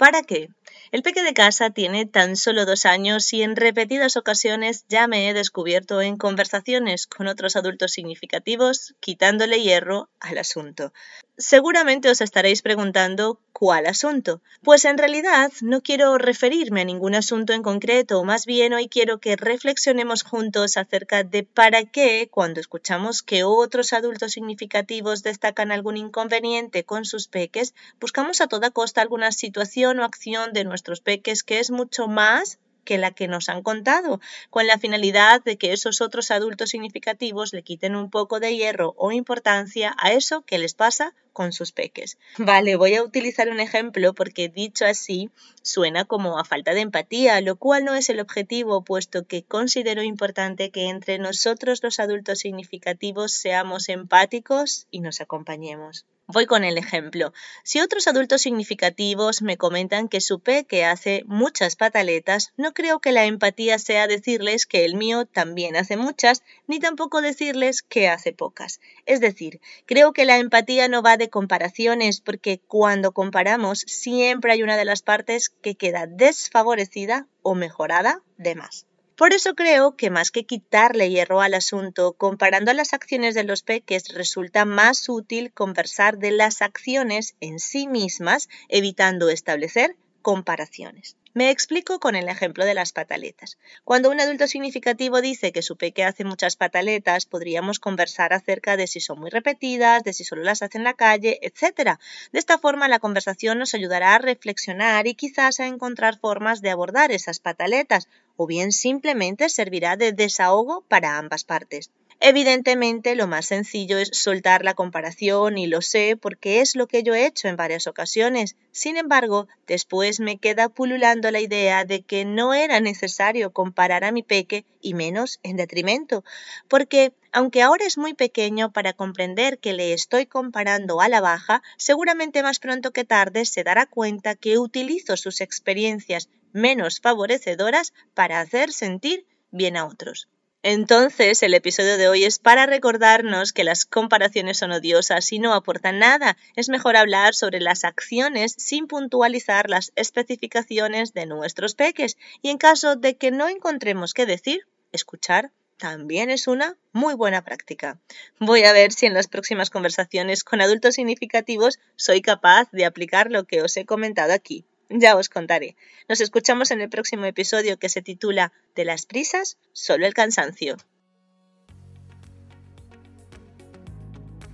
¿Para qué? El peque de casa tiene tan solo dos años y en repetidas ocasiones ya me he descubierto en conversaciones con otros adultos significativos quitándole hierro al asunto. Seguramente os estaréis preguntando ¿cuál asunto? Pues en realidad no quiero referirme a ningún asunto en concreto, más bien hoy quiero que reflexionemos juntos acerca de para qué cuando escuchamos que otros adultos significativos destacan algún inconveniente con sus peques, buscamos a toda costa alguna situación o acción de nuestros peques que es mucho más que la que nos han contado, con la finalidad de que esos otros adultos significativos le quiten un poco de hierro o importancia a eso que les pasa con sus peques. Vale, voy a utilizar un ejemplo porque dicho así suena como a falta de empatía, lo cual no es el objetivo, puesto que considero importante que entre nosotros los adultos significativos seamos empáticos y nos acompañemos. Voy con el ejemplo. Si otros adultos significativos me comentan que su peque hace muchas pataletas, no creo que la empatía sea decirles que el mío también hace muchas, ni tampoco decirles que hace pocas. Es decir, creo que la empatía no va de comparaciones, porque cuando comparamos siempre hay una de las partes que queda desfavorecida o mejorada de más. Por eso creo que más que quitarle hierro al asunto, comparando las acciones de los peques, resulta más útil conversar de las acciones en sí mismas, evitando establecer comparaciones. Me explico con el ejemplo de las pataletas. Cuando un adulto significativo dice que su peque hace muchas pataletas, podríamos conversar acerca de si son muy repetidas, de si solo las hace en la calle, etc. De esta forma, la conversación nos ayudará a reflexionar y quizás a encontrar formas de abordar esas pataletas, o bien simplemente servirá de desahogo para ambas partes. Evidentemente, lo más sencillo es soltar la comparación y lo sé porque es lo que yo he hecho en varias ocasiones. Sin embargo, después me queda pululando la idea de que no era necesario comparar a mi peque y menos en detrimento, porque aunque ahora es muy pequeño para comprender que le estoy comparando a la baja, seguramente más pronto que tarde se dará cuenta que utilizo sus experiencias menos favorecedoras para hacer sentir bien a otros. Entonces, el episodio de hoy es para recordarnos que las comparaciones son odiosas y no aportan nada. Es mejor hablar sobre las acciones sin puntualizar las especificaciones de nuestros peques y en caso de que no encontremos qué decir, escuchar también es una muy buena práctica. Voy a ver si en las próximas conversaciones con adultos significativos soy capaz de aplicar lo que os he comentado aquí. Ya os contaré. Nos escuchamos en el próximo episodio que se titula De las prisas, solo el cansancio.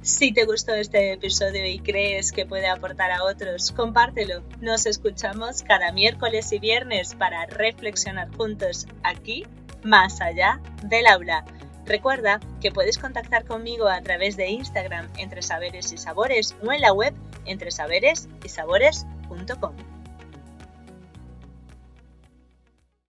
Si te gustó este episodio y crees que puede aportar a otros, compártelo. Nos escuchamos cada miércoles y viernes para reflexionar juntos aquí, más allá del aula. Recuerda que puedes contactar conmigo a través de Instagram entre saberes y sabores o en la web entre saberes y sabores.com.